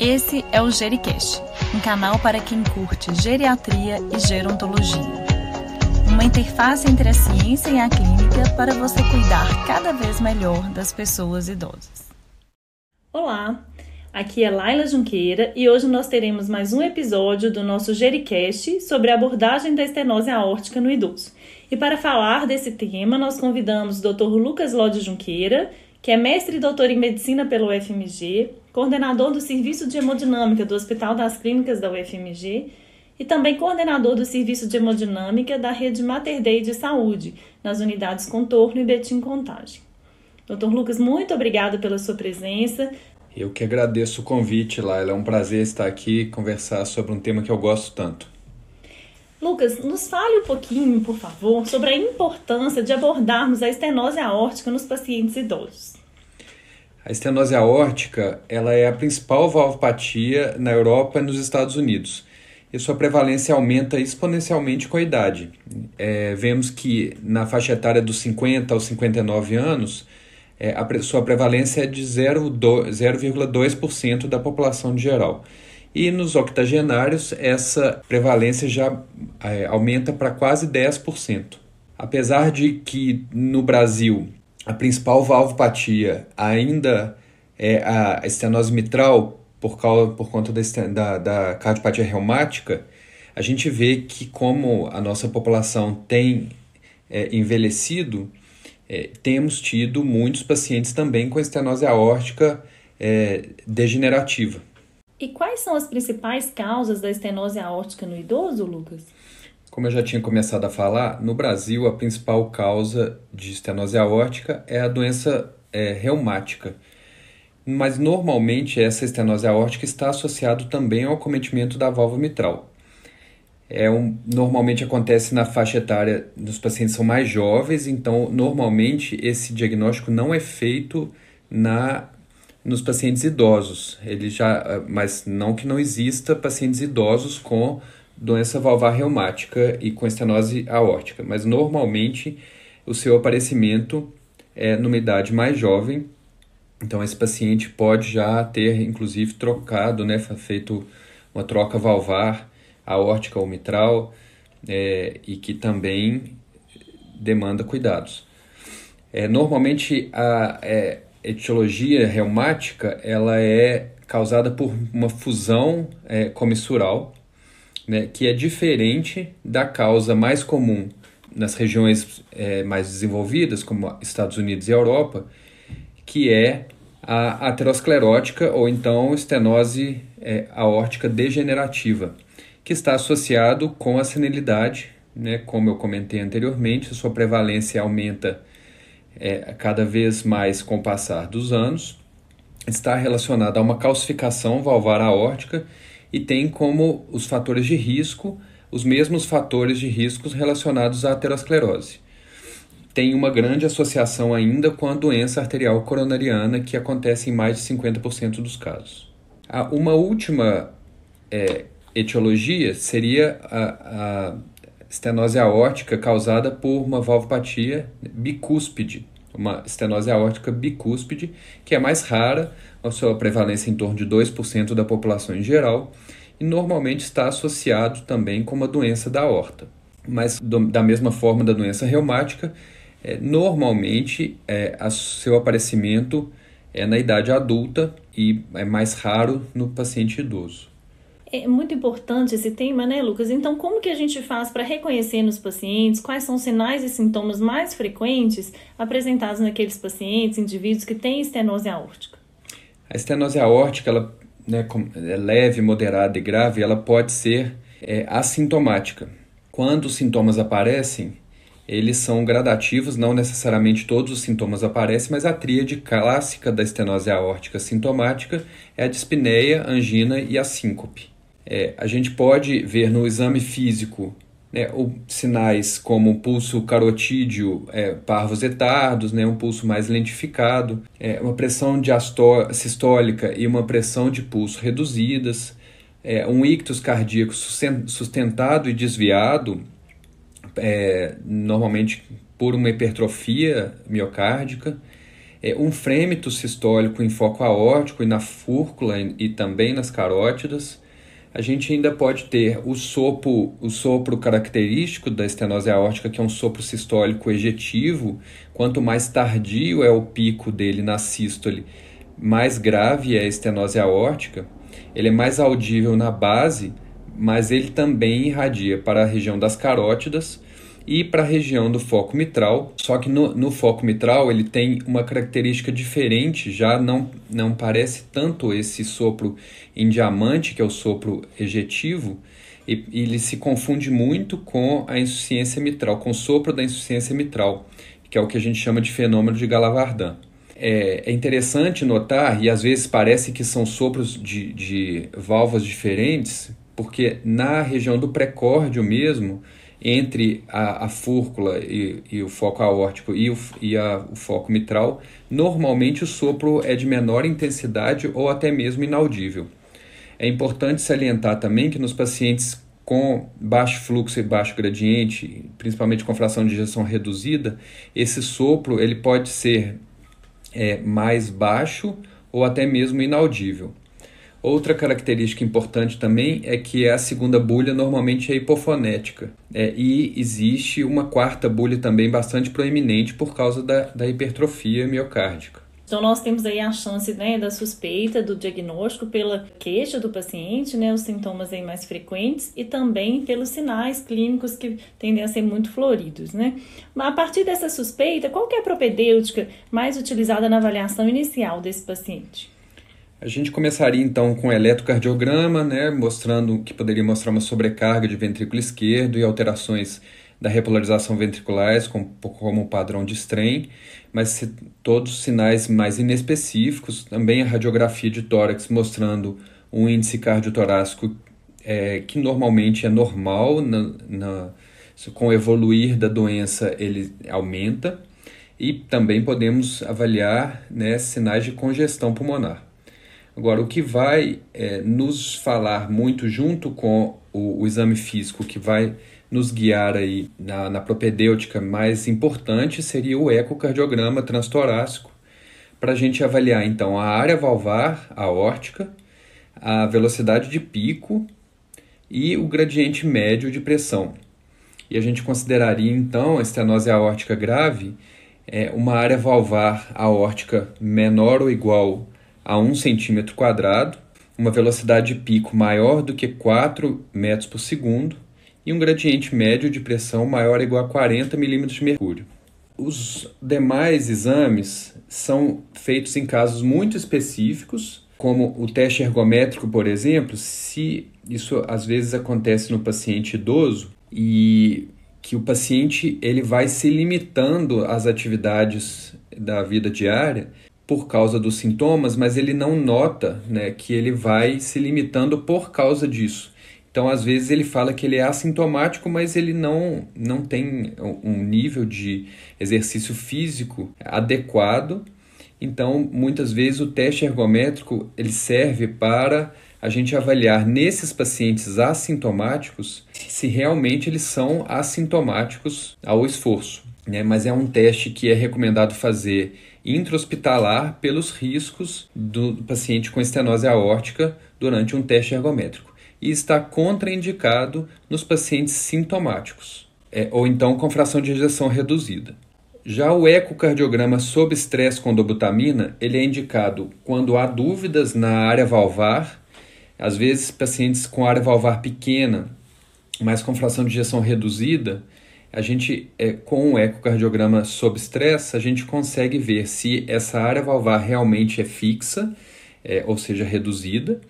Esse é o Gericast, um canal para quem curte geriatria e gerontologia. Uma interface entre a ciência e a clínica para você cuidar cada vez melhor das pessoas idosas. Olá, aqui é Laila Junqueira e hoje nós teremos mais um episódio do nosso Gericast sobre a abordagem da estenose aórtica no idoso. E para falar desse tema, nós convidamos o Dr. Lucas Lode Junqueira, que é mestre e doutor em medicina pelo UFMG, coordenador do Serviço de Hemodinâmica do Hospital das Clínicas da UFMG e também coordenador do Serviço de Hemodinâmica da Rede Mater Dei de Saúde, nas unidades Contorno e Betim Contagem. Dr. Lucas, muito obrigada pela sua presença. Eu que agradeço o convite, Laila. É um prazer estar aqui e conversar sobre um tema que eu gosto tanto. Lucas, nos fale um pouquinho, por favor, sobre a importância de abordarmos a estenose aórtica nos pacientes idosos. A estenose aórtica ela é a principal valvopatia na Europa e nos Estados Unidos. E sua prevalência aumenta exponencialmente com a idade. É, vemos que na faixa etária dos 50 aos 59 anos, é, a sua prevalência é de 0,2% da população de geral. E nos octogenários, essa prevalência já é, aumenta para quase 10%. Apesar de que no Brasil a principal valvopatia ainda é a estenose mitral, por, causa, por conta da, da, da cardiopatia reumática, a gente vê que, como a nossa população tem é, envelhecido, é, temos tido muitos pacientes também com estenose aórtica é, degenerativa. E quais são as principais causas da estenose aórtica no idoso, Lucas? Como eu já tinha começado a falar, no Brasil a principal causa de estenose aórtica é a doença é, reumática. Mas normalmente essa estenose aórtica está associada também ao acometimento da válvula mitral. É um, normalmente acontece na faixa etária dos pacientes são mais jovens, então normalmente esse diagnóstico não é feito na nos pacientes idosos. Ele já, mas não que não exista pacientes idosos com doença valvar reumática e com estenose aórtica, mas normalmente o seu aparecimento é numa idade mais jovem. Então esse paciente pode já ter inclusive trocado, né, feito uma troca valvar aórtica ou mitral é, e que também demanda cuidados. É, normalmente a é, etiologia reumática ela é causada por uma fusão é, comissural né, que é diferente da causa mais comum nas regiões é, mais desenvolvidas, como Estados Unidos e Europa, que é a aterosclerótica ou então estenose é, aórtica degenerativa, que está associado com a senilidade, né, como eu comentei anteriormente, a sua prevalência aumenta é, cada vez mais com o passar dos anos, está relacionada a uma calcificação valvar aórtica e tem como os fatores de risco os mesmos fatores de riscos relacionados à aterosclerose. Tem uma grande associação ainda com a doença arterial coronariana, que acontece em mais de 50% dos casos. Uma última é, etiologia seria a, a estenose aórtica causada por uma valvopatia bicúspide, uma estenose aórtica bicúspide, que é mais rara, a sua prevalência em torno de 2% da população em geral, e normalmente está associado também com uma doença da aorta. Mas, do, da mesma forma da doença reumática, é, normalmente é, a, seu aparecimento é na idade adulta e é mais raro no paciente idoso. É muito importante esse tema, né, Lucas? Então, como que a gente faz para reconhecer nos pacientes quais são os sinais e sintomas mais frequentes apresentados naqueles pacientes, indivíduos que têm estenose aórtica? A estenose aórtica, ela né, é leve, moderada e grave, ela pode ser é, assintomática. Quando os sintomas aparecem, eles são gradativos, não necessariamente todos os sintomas aparecem, mas a tríade clássica da estenose aórtica sintomática é a dispneia, angina e a síncope. É, a gente pode ver no exame físico né, sinais como um pulso carotídeo é, parvos etardos, né, um pulso mais lentificado, é, uma pressão sistólica e uma pressão de pulso reduzidas, é, um ictus cardíaco sustentado e desviado, é, normalmente por uma hipertrofia miocárdica, é, um frêmito sistólico em foco aórtico e na fúrcula e, e também nas carótidas. A gente ainda pode ter o sopro, o sopro característico da estenose aórtica, que é um sopro sistólico ejetivo. Quanto mais tardio é o pico dele na sístole, mais grave é a estenose aórtica. Ele é mais audível na base, mas ele também irradia para a região das carótidas e para a região do foco mitral. Só que no, no, foco mitral ele tem uma característica diferente, já não, não parece tanto esse sopro em diamante, que é o sopro ejetivo, e, e ele se confunde muito com a insuficiência mitral, com o sopro da insuficiência mitral, que é o que a gente chama de fenômeno de Galavardan. É, é interessante notar, e às vezes parece que são sopros de, de válvulas diferentes, porque na região do precórdio mesmo, entre a, a fúrcula e, e, o foco aórtico e, o, e a, o foco mitral, normalmente o sopro é de menor intensidade ou até mesmo inaudível. É importante salientar também que nos pacientes com baixo fluxo e baixo gradiente, principalmente com fração de injeção reduzida, esse sopro ele pode ser é, mais baixo ou até mesmo inaudível. Outra característica importante também é que a segunda bulha normalmente é hipofonética. É, e existe uma quarta bulha também bastante proeminente por causa da, da hipertrofia miocárdica. Então, nós temos aí a chance né, da suspeita do diagnóstico pela queixa do paciente, né, os sintomas aí mais frequentes e também pelos sinais clínicos que tendem a ser muito floridos. Né? Mas a partir dessa suspeita, qual é a propedêutica mais utilizada na avaliação inicial desse paciente? A gente começaria então com o eletrocardiograma, né, mostrando que poderia mostrar uma sobrecarga de ventrículo esquerdo e alterações da repolarização ventriculares como, como padrão de strain, mas se, todos sinais mais inespecíficos, também a radiografia de tórax mostrando um índice cardiotorácico é, que normalmente é normal, na, na, com o evoluir da doença ele aumenta, e também podemos avaliar né, sinais de congestão pulmonar. Agora, o que vai é, nos falar muito junto com o, o, exame físico, que vai nos guiar aí na, na propedêutica mais importante, seria o ecocardiograma transtorácico, para a gente avaliar então a área valvar aórtica, a velocidade de pico e o gradiente médio de pressão. E a gente consideraria então a estenose aórtica grave é, uma área valvar aórtica menor ou igual a 1 centímetro quadrado, uma velocidade de pico maior do que 4 metros por segundo e um gradiente médio de pressão maior ou igual a 40 milímetros de mercúrio. Os demais exames são feitos em casos muito específicos, como o teste ergométrico, por exemplo, se isso às vezes acontece no paciente idoso e que o paciente ele vai se limitando às atividades da vida diária por causa dos sintomas, mas ele não nota né, que ele vai se limitando por causa disso. Então, às vezes, ele fala que ele é assintomático, mas ele não, não tem um nível de exercício físico adequado. Então, muitas vezes, o teste ergométrico ele serve para a gente avaliar nesses pacientes assintomáticos se realmente eles são assintomáticos ao esforço. Né? Mas é um teste que é recomendado fazer intra-hospitalar pelos riscos do paciente com estenose aórtica durante um teste ergométrico e está contraindicado nos pacientes sintomáticos é, ou então com fração de ejeção reduzida. Já o ecocardiograma sob estresse com dobutamina, ele é indicado quando há dúvidas na área valvar, às vezes pacientes com área valvar pequena, mas com fração de ejeção reduzida, a gente, é, com o ecocardiograma sob estresse, a gente consegue ver se essa área valvar realmente é fixa, é, ou seja, reduzida,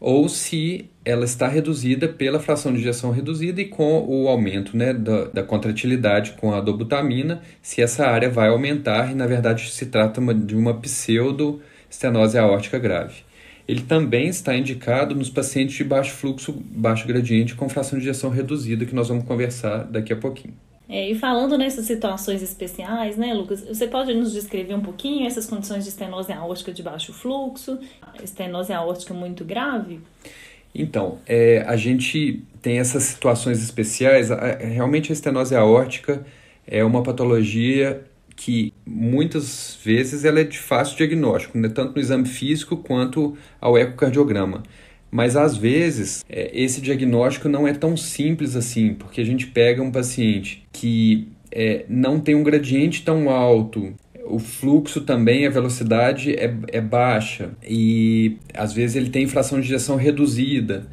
ou se ela está reduzida pela fração de injeção reduzida e com o aumento né, da, da contratilidade com a dobutamina, se essa área vai aumentar e, na verdade, se trata de uma pseudo-estenose aórtica grave. Ele também está indicado nos pacientes de baixo fluxo, baixo gradiente com fração de injeção reduzida, que nós vamos conversar daqui a pouquinho. É, e falando nessas situações especiais, né, Lucas, você pode nos descrever um pouquinho essas condições de estenose aórtica de baixo fluxo, estenose aórtica muito grave? Então, é, a gente tem essas situações especiais. realmente a estenose aórtica é uma patologia que muitas vezes ela é de fácil diagnóstico, né? tanto no exame físico quanto ao ecocardiograma. Mas às vezes é, esse diagnóstico não é tão simples assim, porque a gente pega um paciente que é, não tem um gradiente tão alto, o fluxo também, a velocidade é, é baixa e às vezes ele tem fração de injeção reduzida,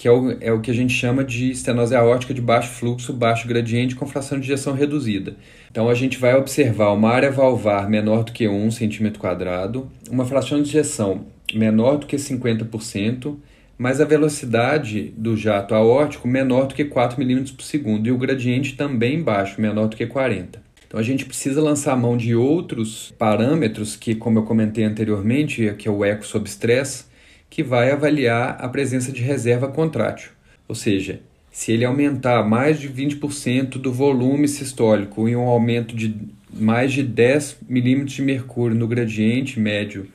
que é o, é o que a gente chama de estenose aórtica de baixo fluxo, baixo gradiente com fração de injeção reduzida. Então a gente vai observar uma área valvar menor do que 1 centímetro quadrado, uma fração de injeção menor do que 50%, mas a velocidade do jato aórtico menor do que 4 milímetros por segundo e o gradiente também baixo, menor do que 40. Então a gente precisa lançar mão de outros parâmetros que, como eu comentei anteriormente, que é o eco sob estresse, que vai avaliar a presença de reserva contrátil. Ou seja, se ele aumentar mais de 20% do volume sistólico e um aumento de mais de 10 milímetros de mercúrio no gradiente médio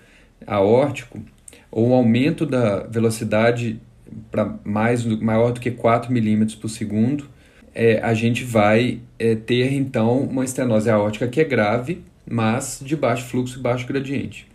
aórtico, ou um aumento da velocidade para mais maior do que 4 milímetros por segundo, é, a gente vai é, ter então uma estenose aórtica que é grave, mas de baixo fluxo e baixo gradiente.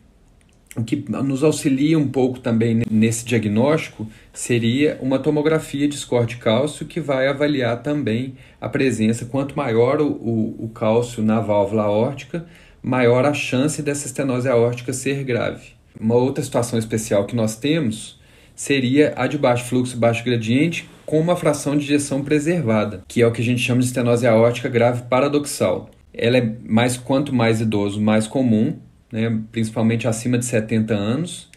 O que nos auxilia um pouco também nesse diagnóstico seria uma tomografia de score de cálcio que vai avaliar também a presença. Quanto maior o, o, o cálcio na válvula aórtica, maior a chance dessa estenose aórtica ser grave. Uma outra situação especial que nós temos seria a de baixo fluxo baixo gradiente com uma fração de ejeção preservada, que é o que a gente chama de estenose aórtica grave paradoxal. Ela é mais quanto mais idoso, mais comum, né, principalmente acima de 70 anos,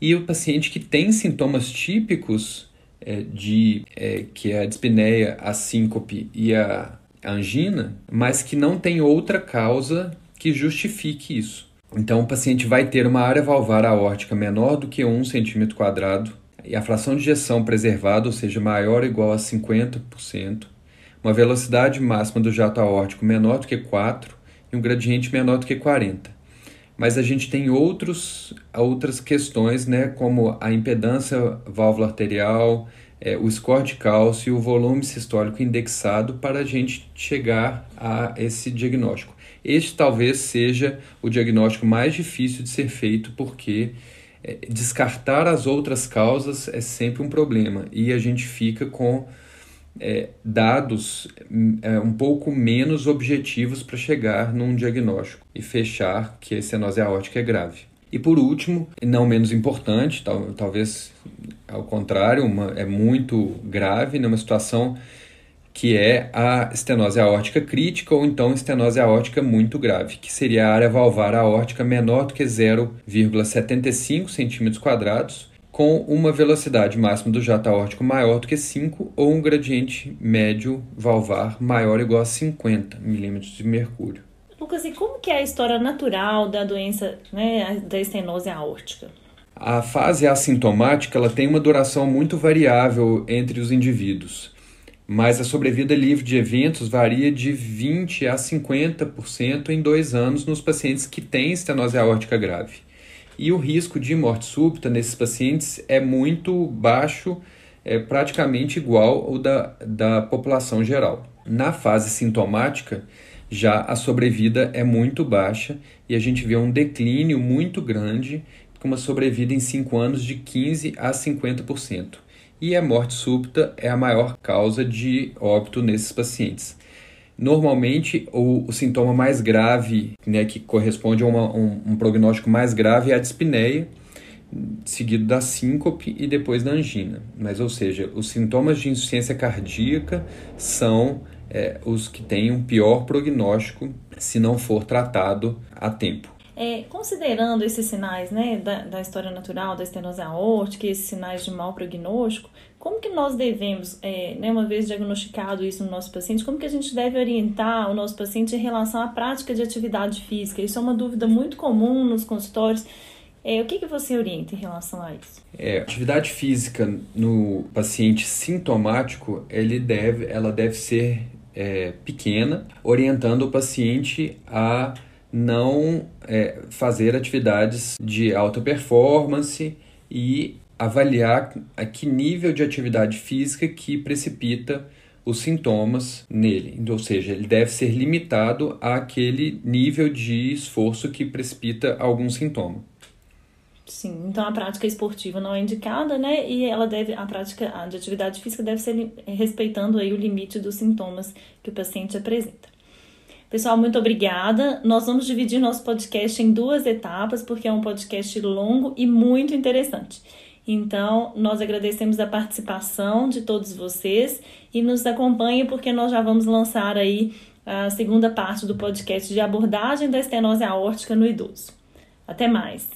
e o paciente que tem sintomas típicos é, de é, que é a dispneia, a síncope e a angina, mas que não tem outra causa que justifique isso. Então, o paciente vai ter uma área valvar aórtica menor do que 1 cm quadrado e a fração de ejeção preservada, ou seja, maior ou igual a 50%, uma velocidade máxima do jato aórtico menor do que 4 e um gradiente menor do que 40. Mas a gente tem outros, outras questões, né, como a impedância válvula arterial, é, o score de cálcio e o volume sistólico indexado para a gente chegar a esse diagnóstico. Este talvez seja o diagnóstico mais difícil de ser feito, porque é, descartar as outras causas é sempre um problema e a gente fica com é, dados é, um pouco menos objetivos para chegar num diagnóstico e fechar que a estenose aórtica é grave. E por último, não menos importante, tal, talvez ao contrário, uma, é muito grave numa situação que é a estenose aórtica crítica ou então estenose aórtica muito grave, que seria a área valvar aórtica menor do que 0,75 cm quadrados, com uma velocidade máxima do jato aórtico maior do que 5 ou um gradiente médio valvar maior ou igual a 50 milímetros de mercúrio. Lucas, e como que é a história natural da doença, né, da estenose aórtica? A fase assintomática ela tem uma duração muito variável entre os indivíduos mas a sobrevida livre de eventos varia de 20% a 50% em dois anos nos pacientes que têm estenose aórtica grave. E o risco de morte súbita nesses pacientes é muito baixo, é praticamente igual ao da, da população geral. Na fase sintomática, já a sobrevida é muito baixa e a gente vê um declínio muito grande, com uma sobrevida em 5 anos de 15% a 50% e a morte súbita é a maior causa de óbito nesses pacientes. Normalmente, o, o sintoma mais grave, né, que corresponde a uma, um, um, prognóstico mais grave, é a dispneia, seguido da síncope e depois da angina. Mas, ou seja, os sintomas de insuficiência cardíaca são é, os que têm um pior prognóstico se não for tratado a tempo. É, considerando esses sinais né, da, da, história natural, da estenose aórtica, esses sinais de mau prognóstico, como que nós devemos, é, né, uma vez diagnosticado isso no nosso paciente, como que a gente deve orientar o nosso paciente em relação à prática de atividade física? Isso é uma dúvida muito comum nos consultórios. É, o que, que você orienta em relação a isso? É, atividade física no paciente sintomático, ele deve, ela deve ser é, pequena, orientando o paciente a não é, fazer atividades de alta performance e avaliar a que nível de atividade física que precipita os sintomas nele, ou seja, ele deve ser limitado àquele nível de esforço que precipita algum sintoma. Sim, então a prática esportiva não é indicada, né? E ela deve, a prática de atividade física deve ser respeitando aí o limite dos sintomas que o paciente apresenta. Pessoal, muito obrigada. Nós vamos dividir nosso podcast em duas etapas, porque é um podcast longo e muito interessante. Então, nós agradecemos a participação de todos vocês e nos acompanhe, porque nós já vamos lançar aí a segunda parte do podcast de abordagem da estenose aórtica no idoso. Até mais!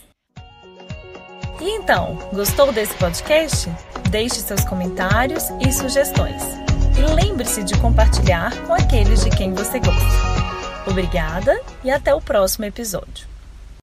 E então, gostou desse podcast? Deixe seus comentários e sugestões. E lembre-se de compartilhar com aqueles de quem você gosta. Obrigada e até o próximo episódio.